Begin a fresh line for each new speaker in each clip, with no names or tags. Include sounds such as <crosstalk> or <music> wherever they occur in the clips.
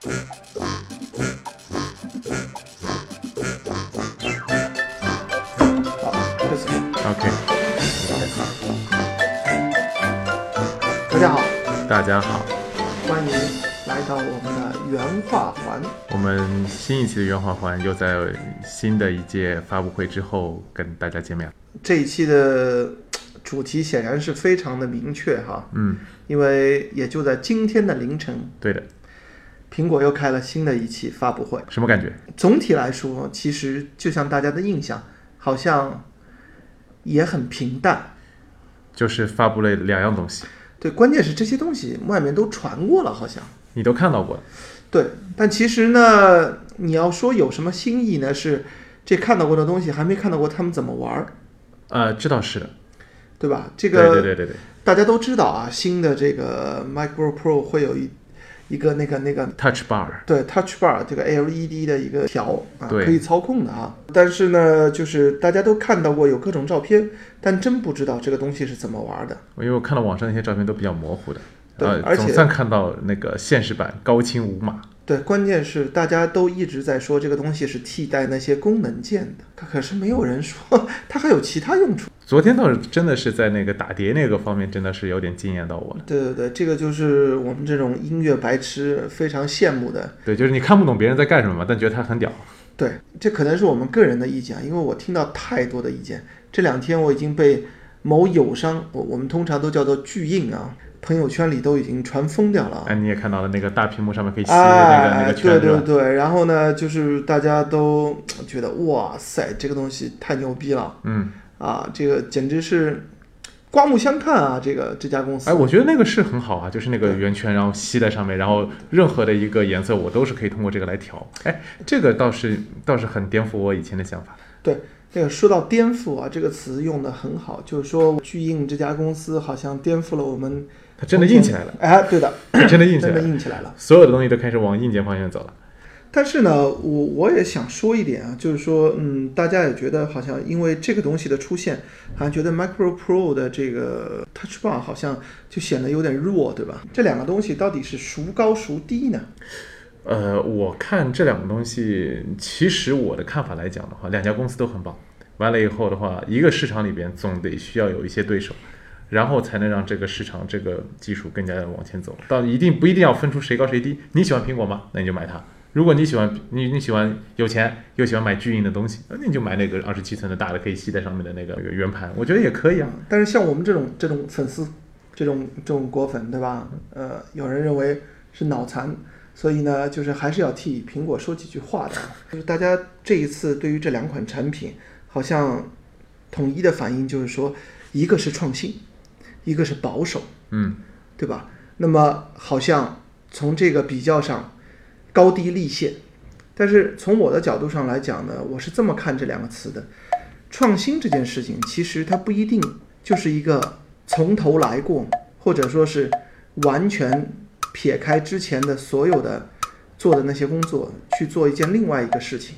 OK，
大家好，
大家好，
欢迎来到我们的原画环。
我们新一期的原画环又在新的一届发布会之后跟大家见面。了。
这一期的主题显然是非常的明确哈，
嗯，
因为也就在今天的凌晨，
对的，
苹果又开了新的一期发布会。
什么感觉？
总体来说，其实就像大家的印象，好像也很平淡。
就是发布了两样东西，
对，关键是这些东西外面都传过了，好像。
你都看到过了。
对，但其实呢，你要说有什么新意呢？是这看到过的东西，还没看到过他们怎么玩儿，
呃，这倒是的。
对吧？这
对
个
对对对对，
大家都知道啊，新的这个 MacBook Pro 会有一一个那个那个
Touch Bar，
对 Touch Bar 这个 LED 的一个条啊，可以操控的啊。但是呢，就是大家都看到过有各种照片，但真不知道这个东西是怎么玩的。
因为我看到网上那些照片都比较模糊的，呃，
对而且
总算看到那个现实版高清无码。
对，关键是大家都一直在说这个东西是替代那些功能键的，可可是没有人说它还有其他用处。
昨天倒是真的是在那个打碟那个方面，真的是有点惊艳到我了。
对对对，这个就是我们这种音乐白痴非常羡慕的。
对，就是你看不懂别人在干什么嘛，但觉得他很屌。
对，这可能是我们个人的意见啊，因为我听到太多的意见。这两天我已经被某友商，我我们通常都叫做巨印啊，朋友圈里都已经传疯掉了啊。
哎，你也看到了那个大屏幕上面可以吸那个、那
哎，
个
对？对对，然后呢，就是大家都觉得哇塞，这个东西太牛逼了
嗯，
啊，这个简直是刮目相看啊！这个这家公司，
哎，我觉得那个是很好啊，就是那个圆圈，然后吸在上面，然后任何的一个颜色我都是可以通过这个来调。哎，这个倒是倒是很颠覆我以前的想法。
对，这个说到颠覆啊，这个词用的很好，就是说巨印这家公司好像颠覆了我们。
它真的硬起来了，
哎，对的，<clears throat>
真的硬起
真的
来了，
硬起来了。
所有的东西都开始往硬件方向走了。
但是呢，我我也想说一点啊，就是说，嗯，大家也觉得好像因为这个东西的出现，好像觉得 Micro Pro 的这个 Touch Bar 好像就显得有点弱，对吧？这两个东西到底是孰高孰低呢？
呃，我看这两个东西，其实我的看法来讲的话，两家公司都很棒。完了以后的话，一个市场里边总得需要有一些对手，然后才能让这个市场这个技术更加的往前走。到一定不一定要分出谁高谁低。你喜欢苹果吗？那你就买它。如果你喜欢你你喜欢有钱又喜欢买巨硬的东西，那你就买那个二十七寸的大的可以吸在上面的那个圆盘，我觉得也可以啊。
但是像我们这种这种粉丝，这种这种果粉，对吧？呃，有人认为是脑残，所以呢，就是还是要替苹果说几句话的啊。就是大家这一次对于这两款产品，好像统一的反应就是说，一个是创新，一个是保守，
嗯，
对吧？那么好像从这个比较上高低立现，但是从我的角度上来讲呢，我是这么看这两个词的：创新这件事情，其实它不一定就是一个从头来过，或者说是完全撇开之前的所有的做的那些工作去做一件另外一个事情，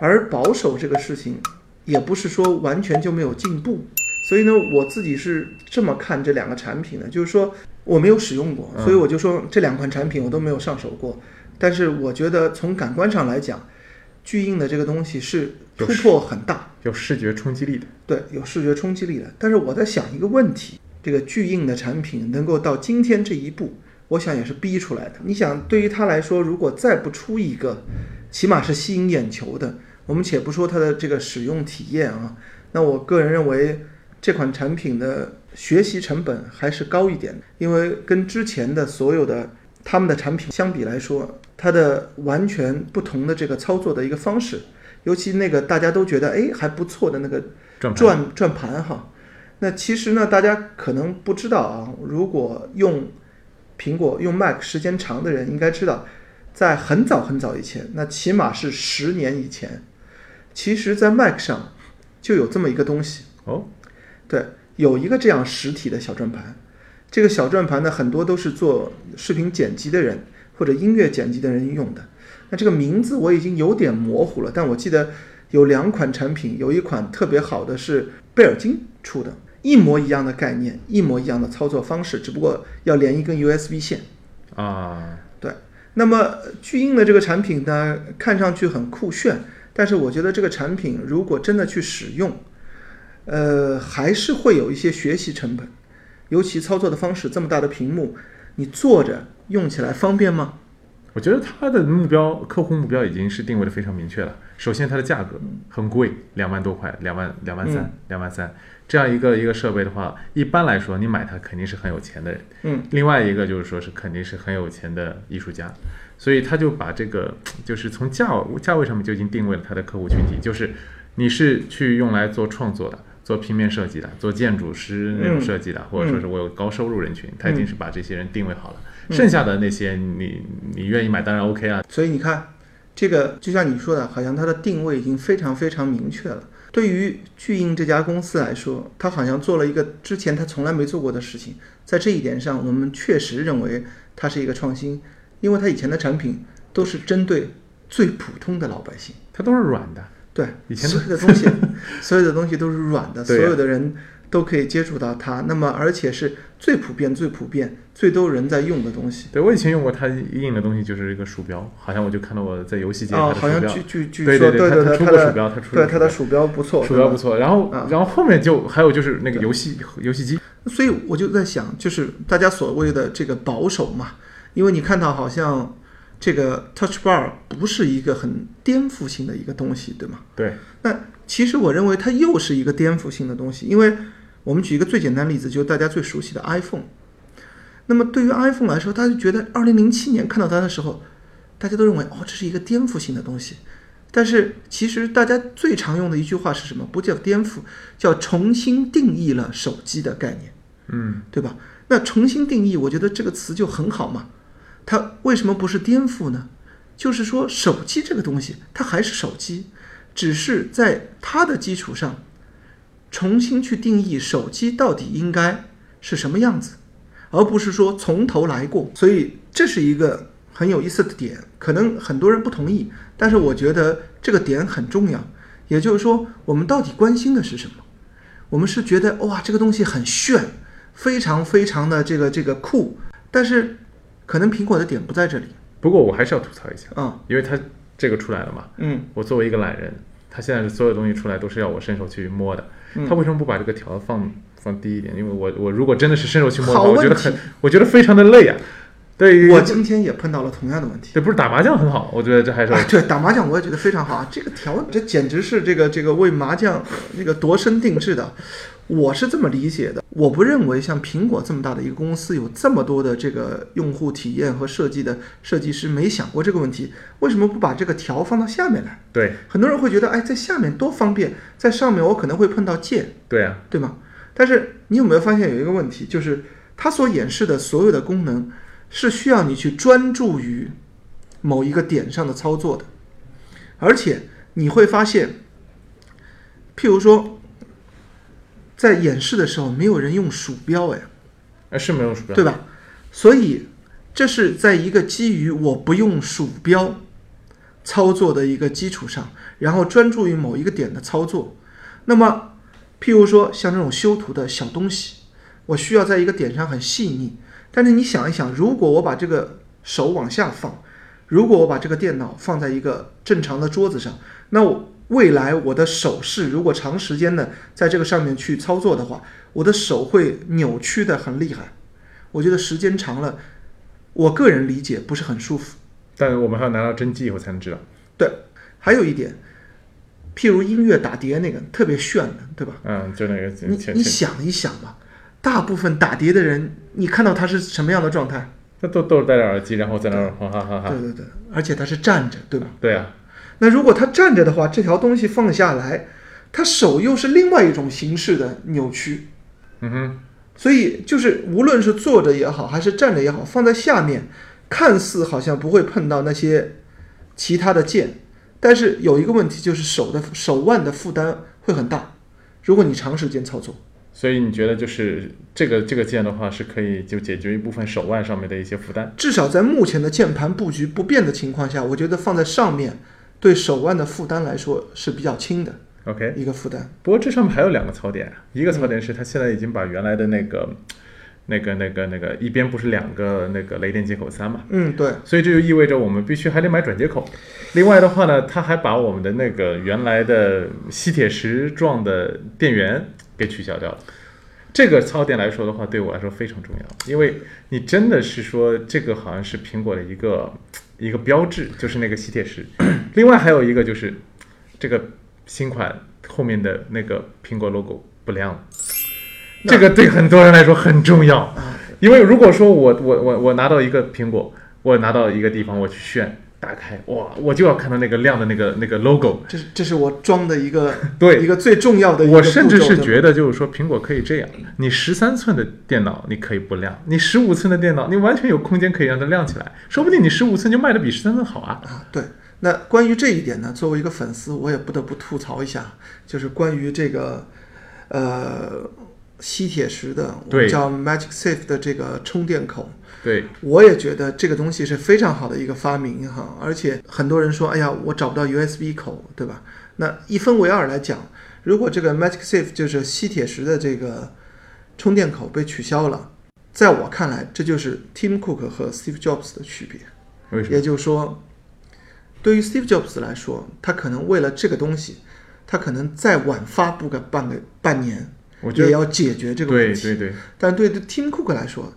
而保守这个事情也不是说完全就没有进步。所以呢，我自己是这么看这两个产品的，就是说我没有使用过，所以我就说这两款产品我都没有上手过。但是我觉得从感官上来讲，巨硬的这个东西是突破很大，
有视觉冲击力的。
对，有视觉冲击力的。但是我在想一个问题：这个巨硬的产品能够到今天这一步，我想也是逼出来的。你想，对于他来说，如果再不出一个，起码是吸引眼球的，我们且不说它的这个使用体验啊，那我个人认为这款产品的学习成本还是高一点的，因为跟之前的所有的他们的产品相比来说，它的完全不同的这个操作的一个方式，尤其那个大家都觉得哎还不错的那个
转盘
转转盘哈。那其实呢，大家可能不知道啊，如果用苹果用 Mac 时间长的人应该知道，在很早很早以前，那起码是十年以前，其实在 Mac 上就有这么一个东西，
哦，
对，有一个这样实体的小转盘。这个小转盘呢，很多都是做视频剪辑的人或者音乐剪辑的人用的。那这个名字我已经有点模糊了，但我记得有两款产品，有一款特别好的是贝尔金出的，一模一样的概念，一模一样的操作方式，只不过要连一根 USB 线。
啊，对
那么巨鹰的这个产品呢，看上去很酷炫，但是我觉得这个产品如果真的去使用，呃，还是会有一些学习成本，尤其操作的方式这么大的屏幕，你坐着用起来方便吗？
我觉得它的目标客户目标已经是定位的非常明确了。首先，它的价格很贵，两万多块，两万两万三，两万三这样一个一个设备的话，一般来说你买它肯定是很有钱的人。
嗯，
另外一个就是说是肯定是很有钱的艺术家，所以他就把这个就是从价价位上面就已经定位了他的客户群体，就是你是去用来做创作的。做平面设计的，做建筑师那种设计的，或者说是我有高收入人群，他已经是把这些人定位好了。剩下的那些你你愿意买当然 OK 啊。
所以你看，这个就像你说的，好像它的定位已经非常非常明确了。对于巨鹰这家公司来说，它好像做了一个之前它从来没做过的事情。在这一点上，我们确实认为它是一个创新，因为它以前的产品都是针对最普通的老百姓，
它都是软的。
对，<laughs>
以前
所有的东西，所有的东西都是软的，<laughs> 所有的人都可以接触到它。那么，而且是最普遍、最普遍、最多人在用的东西。
对我以前用过它印的东西就是一个鼠标，好像我就看到我在游戏界它
哦，
的鼠标。
好像据据据说，
对对，
对对，
它它出过鼠标，它出过
对它的鼠标不错，
鼠标不错。然后
啊
然后后面就还有就是那个游戏游戏机，
所以我就在想，就是大家所谓的这个保守嘛，因为你看到好像这个 Touch Bar 不是一个很颠覆性的一个东西，对吗？
对，
那其实我认为它又是一个颠覆性的东西，因为我们举一个最简单例子，就是大家最熟悉的 iPhone。那么对于 iPhone 来说，大家就觉得2007年看到它的时候，大家都认为哦，这是一个颠覆性的东西。但是其实大家最常用的一句话是什么？不叫颠覆，叫重新定义了手机的概念。
嗯，
对吧？那重新定义，我觉得这个词就很好嘛。它为什么不是颠覆呢？就是说，手机这个东西，它还是手机，只是在它的基础上，重新去定义手机到底应该是什么样子，而不是说从头来过。所以这是一个很有意思的点，可能很多人不同意，但是我觉得这个点很重要。也就是说，我们到底关心的是什么？我们是觉得哇，这个东西很炫，非常非常的这个这个酷，但是可能苹果的点不在这里
不过我还是要吐槽一下，
嗯，
因为它这个出来了嘛，
嗯
我作为一个懒人，它现在所有东西出来都是要我伸手去摸的，
嗯
他为什么不把这个条放放低一点？因为我我如果真的是伸手去摸的话，我觉得很我觉得非常的累啊。对于，
我今天也碰到了同样的问题。
这不是打麻将很好，我觉得这还是
啊，对，打麻将我也觉得非常好啊，这个条这简直是这个这个为麻将这个度身定制的。我是这么理解的，我不认为像苹果这么大的一个公司有这么多的这个用户体验和设计的设计师没想过这个问题，为什么不把这个条放到下面来？
对
很多人会觉得，哎，在下面多方便，在上面我可能会碰到键，
对啊，
对吗？但是你有没有发现有一个问题，就是它所演示的所有的功能是需要你去专注于某一个点上的操作的，而且你会发现，譬如说，在演示的时候没有人用鼠标，哎，
哎是没有鼠标，
对吧？所以这是在一个基于我不用鼠标操作的一个基础上，然后专注于某一个点的操作。那么，譬如说像这种修图的小东西，我需要在一个点上很细腻。但是你想一想，如果我把这个手往下放，如果我把这个电脑放在一个正常的桌子上，那我未来我的手势如果长时间的在这个上面去操作的话，我的手会扭曲的很厉害。我觉得时间长了，我个人理解不是很舒服。
但我们还要拿到真机以后才能知道。
对，还有一点，譬如音乐打碟那个特别炫的，对吧？
嗯，就那个
你你想一想吧，大部分打碟的人，你看到他是什么样的状态？
他都都是戴着耳机，然后在那儿哈哈哈哈
对。对对，而且他是站着，对吧？
对啊，
那如果他站着的话，这条东西放下来，他手又是另外一种形式的扭曲。
嗯哼，
所以就是无论是坐着也好，还是站着也好，放在下面，看似好像不会碰到那些其他的键，但是有一个问题就是手的手腕的负担会很大，如果你长时间操作。
所以你觉得就是这个这个键的话是可以就解决一部分手腕上面的一些负担？
至少在目前的键盘布局不变的情况下，我觉得放在上面对手腕的负担来说是比较轻的
OK，
一个负担。
不过这上面还有两个槽点，一个槽点是它现在已经把原来的那个那个那个那个一边不是两个那个雷电接口三嘛，
嗯，对，
所以这就意味着我们必须还得买转接口。另外的话呢，它还把我们的那个原来的吸铁石状的电源给取消掉了。这个槽点来说的话，对我来说非常重要，因为你真的是说这个好像是苹果的一个一个标志，就是那个吸铁石。<clears throat> 另外还有一个就是这个新款后面的那个苹果 logo 不亮了，这个对很多人来说很重要。
啊，
因为如果说我我我我拿到一个苹果，我拿到一个地方我去炫，打开哇，我就要看到那个亮的那个那个 logo。
这是这是我装的一个 <laughs>
对
一个最重要的一个
我甚至是觉得，就是说苹果可以这样：你十三寸的电脑你可以不亮，你十五寸的电脑你完全有空间可以让它亮起来，说不定你十五寸就卖的比十三寸好啊。
啊，对。那关于这一点呢，作为一个粉丝，我也不得不吐槽一下，就是关于这个呃吸铁石的，我
对
们叫 Magic Safe 的这个充电口，
对，
我也觉得这个东西是非常好的一个发明哈，而且很多人说，哎呀，我找不到 USB 口，对吧？那一分为二来讲，如果这个 Magic Safe 就是吸铁石的这个充电口被取消了，在我看来，这就是 Tim Cook 和 Steve Jobs 的区别。
为什么？
也就是说，对于 Steve Jobs 来说，他可能为了这个东西，他可能再晚发布个半个半年，
我觉得
也要解决这个问题。
对对对，
但对 Tim Cook 来说，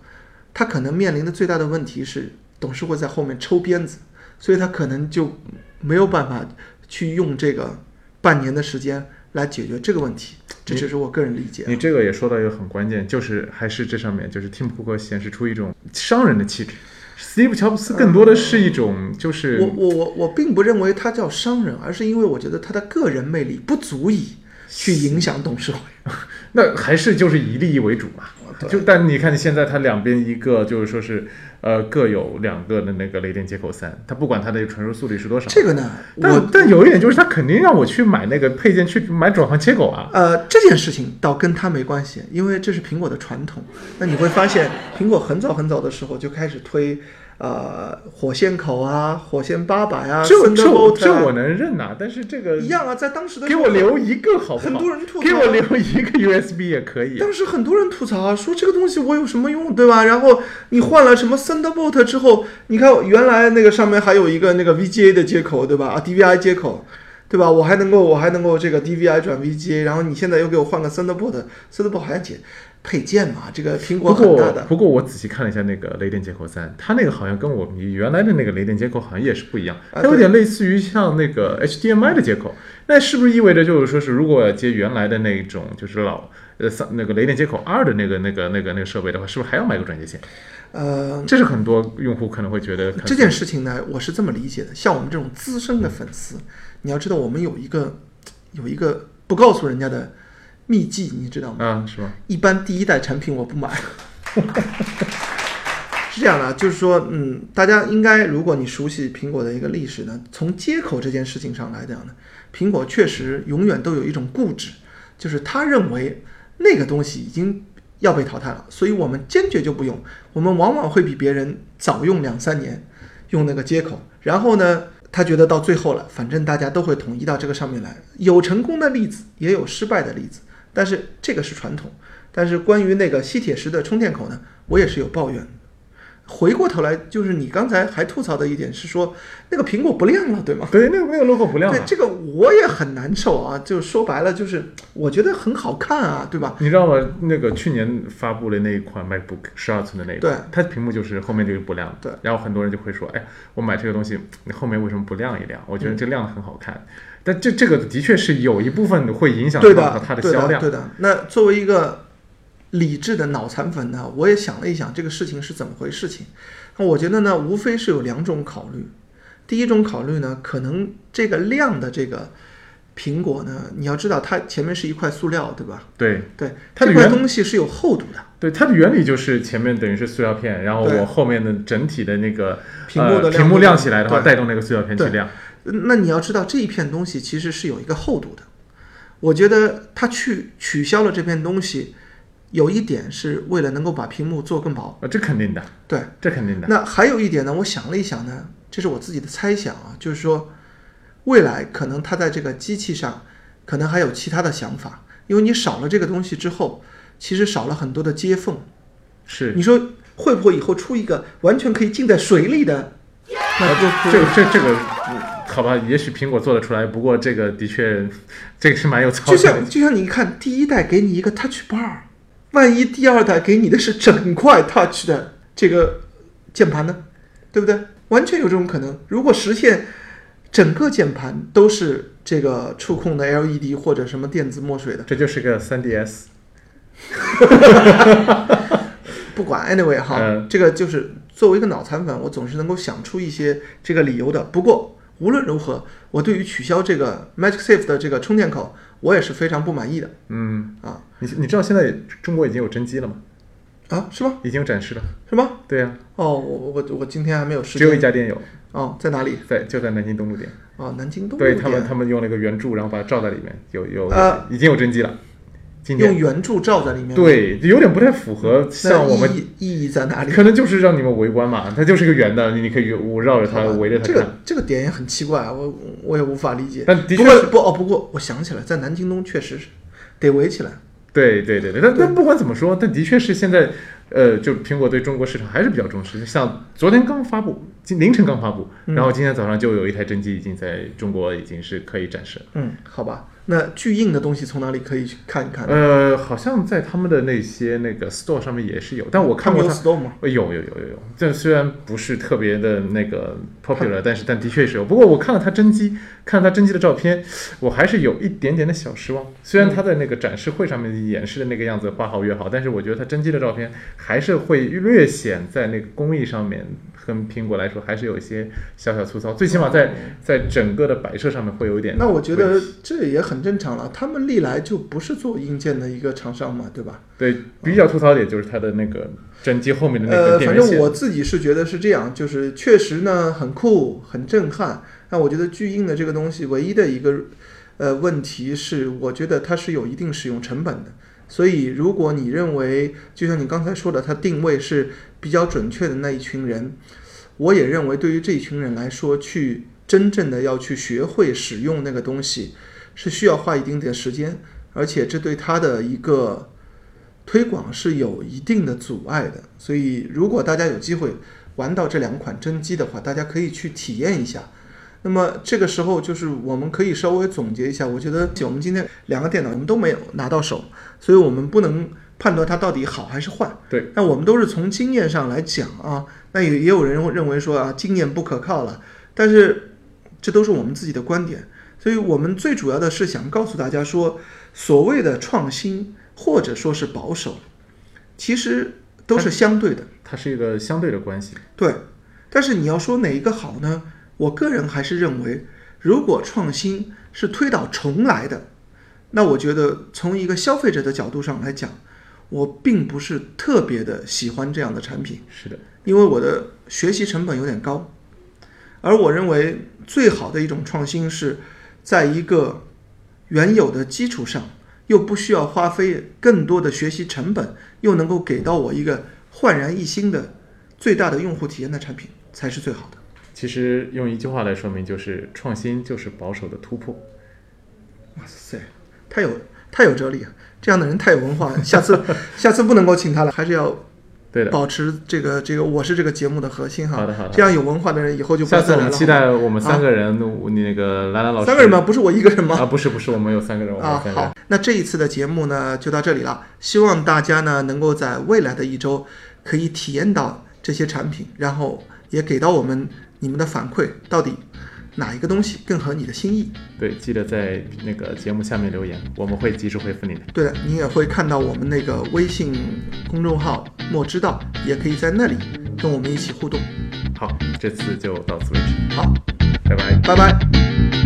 他可能面临的最大的问题是董事会在后面抽鞭子，所以他可能就没有办法去用这个半年的时间来解决这个问题。这只是我个人理解。
你这个也说到一个很关键，就是还是这上面就是 Tim Cook 显示出一种商人的气质，Steve 乔布斯更多的是一种就是
我我我我并不认为他叫商人，而是因为我觉得他的个人魅力不足以去影响董事会。<laughs>
那还是就是以利益为主嘛。就但你看你现在它两边一个就是说是呃各有两个的那个雷电接口三，它不管它的传输速率是多少，
这个呢，
但
我
但有一点就是它肯定让我去买那个配件去买转换接口啊。
呃这件事情倒跟它没关系，因为这是苹果的传统。那你会发现，苹果很早很早的时候就开始推呃火线口啊、火线八百啊、
这这这我
啊，
能认呐、但是这个
一样啊，在当时的
给我留一个好不好？
很多人吐槽啊
给我留一个 USB 也可以。
当时很多人吐槽啊，说这个东西我有什么用，对吧？然后你换了什么 Thunderbolt 之后，你看原来那个上面还有一个那个 VGA 的接口，对吧？啊，DVI 接口，对吧？我还能够我还能够这个 DVI 转 VGA，然后你现在又给我换个 Thunderbolt，Thunderbolt 还解配件嘛？这个苹果
不
大的。
不过我仔细看了一下那个雷电接口三，它那个好像跟我们原来的那个雷电接口好像也是不一样，
啊
它有点类似于像那个 HDMI 的接口。那是不是意味着就是说是如果接原来的那种就是老呃三那个雷电接口二的那个那个那个那个设备的话，是不是还要买个转接线？
呃，
这是很多用户可能会觉得
这件事情呢，我是这么理解的。像我们这种资深的粉丝，你要知道，我们有一个有一个不告诉人家的秘技，你知道吗？
啊是吗？
一般第一代产品我不买。<laughs> 是这样的，就是说，嗯，大家应该，如果你熟悉苹果的一个历史呢，从接口这件事情上来讲呢，苹果确实永远都有一种固执，就是他认为那个东西已经要被淘汰了，所以我们坚决就不用，我们往往会比别人早用两三年用那个接口，然后呢，他觉得到最后了，反正大家都会统一到这个上面来，有成功的例子，也有失败的例子，但是这个是传统。但是关于那个吸铁石的充电口呢，我也是有抱怨。回过头来，就是你刚才还吐槽的一点是说，那个苹果不亮了，对吗？
对，那个那个 logo 不亮了。
对这个我也很难受啊，就说白了就是我觉得很好看啊，对吧？
你知道吗？那个去年发布的那一款 MacBook 十二寸的那一款，
对
它屏幕就是后面就是不亮。
对，
然后很多人就会说，哎，我买这个东西，你后面为什么不亮一亮？我觉得这亮的很好看。但这这个的确是有一部分会影响
对
到
的，对的，
销量。
对的。那作为一个理智的脑残粉呢，我也想了一想这个事情是怎么回事情。那我觉得呢，无非是有两种考虑。第一种考虑呢，可能这个亮的这个苹果呢，你要知道它前面是一块塑料，对吧？
对
对，这块
它的原
东西是有厚度的，
对，它的原理就是前面等于是塑料片，然后我后面的整体的那个
屏幕的亮
呃、屏幕亮起来的话，带动那个塑料片去亮。
那你要知道这一片东西其实是有一个厚度的。我觉得它去取消了这片东西，有一点是为了能够把屏幕做更薄。
啊，这肯定的，
对，
这肯定的。
那还有一点呢，我想了一想呢，这是我自己的猜想啊，就是说，未来可能它在这个机器上，可能还有其他的想法，因为你少了这个东西之后，其实少了很多的接缝，
是
你说会不会以后出一个完全可以浸在水里的？那不
这这这个，嗯好吧，也许苹果做得出来，不过这个的确，这个是蛮有操
就
作的
像。就像你看第一代给你一个 Touch Bar，万一第二代给你的是整块 Touch 的这个键盘呢？对不对？完全有这种可能。如果实现整个键盘都是这个触控的 <laughs> LED 或者什么电子墨水的，
这就是个 3DS，<laughs>
不管 anyway 哈，
嗯
这个就是作为一个脑残粉，我总是能够想出一些这个理由的。不过无论如何，我对于取消这个 MagicSafe 的这个充电口，我也是非常不满意的
嗯，
啊
你你知道现在中国已经有真机了吗？
啊，是吗？
已经有展示了。
是吗？
对呀、
哦，我我我今天还没有时
只有一。家店有，
哦，在哪里？
在就在南京东路店。
哦，南京东路店
对他们，他们用了一个圆柱，然后把它罩在里面，有有、
呃
已经有真机了。今
用
天
圆柱罩在里面。，
对，有点不太符合像我们
意义意义在哪里？
可能就是让你们围观嘛，它就是个圆的，你你可以围绕着它围着它看。
这个这个点也很奇怪，我我也无法理解。
但的确
不过不哦，不过我想起来，在南京东确实是得围起来。
对对对对，但但不管怎么说，但的确是现在，呃，就苹果对中国市场还是比较重视。像昨天刚发布，今凌晨刚发布，
嗯
然后今天早上就有一台真机已经在中国已经是可以展示了。
嗯，好吧。那巨硬的东西从哪里可以去看一看？
呃，好像在他们的那些那个 store 上面也是有，但我看过它。
Store 吗？
呃有有有有有，这虽然不是特别的那个 popular，但是但的确是有。不过我看了它真机，看了它真机的照片，我还是有一点点的小失望。虽然它在那个展示会上面演示的那个样子花好月好，但是我觉得它真机的照片还是会略显在那个工艺上面跟苹果来说还是有一些小小粗糙，最起码在在整个的摆设上面会有一点。
那我觉得这也很正常了，他们历来就不是做硬件的一个厂商嘛，对吧？
对比较吐槽点就是它的那个整机后面的那个
呃，反正。我自己是觉得是这样，就是确实呢很酷、很震撼。那我觉得巨硬的这个东西，唯一的一个呃问题是，我觉得它是有一定使用成本的。所以，如果你认为，就像你刚才说的，它定位是比较准确的那一群人，我也认为对于这一群人来说，去真正的要去学会使用那个东西，是需要花一定的时间，而且这对他的一个推广是有一定的阻碍的。所以，如果大家有机会玩到这两款真机的话，大家可以去体验一下。那么这个时候，就是我们可以稍微总结一下。我觉得我们今天两个电脑我们都没有拿到手，所以我们不能判断它到底好还是坏。
对，
那我们都是从经验上来讲啊。那也也有人认为说啊，经验不可靠了，但是这都是我们自己的观点。所以我们最主要的是想告诉大家说，所谓的创新或者说是保守，其实都是相对的。
它是一个相对的关系。
对，但是你要说哪一个好呢？我个人还是认为，如果创新是推倒重来的，那我觉得从一个消费者的角度上来讲，我并不是特别的喜欢这样的产品，
是的，
因为我的学习成本有点高。而我认为最好的一种创新是在一个原有的基础上，又不需要花费更多的学习成本，又能够给到我一个焕然一新的最大的用户体验的产品，才是最好的。
其实用一句话来说明，就是创新就是保守的突破。
哇塞，太有太有哲理了！这样的人太有文化了，<laughs> 下次下次不能够请他了，还是要
对的，
保持这个这个我是这个节目的核心哈。
好的好的
这样有文化的人以后就不
下
要再来了。
次我们期待我们三个人，你那个兰兰老师
三个人吗？不是我一个人吗？
啊，不是不是，我们有三个人，
啊，好。，那这一次的节目呢就到这里了，希望大家呢能够在未来的一周可以体验到这些产品，然后也给到我们你们的反馈，到底哪一个东西更合你的心意？
对，记得在那个节目下面留言，我们会及时回复你的。
对了，你也会看到我们那个微信公众号“莫知道”，也可以在那里跟我们一起互动。
好，这次就到此为止，
好，
拜拜。
拜拜。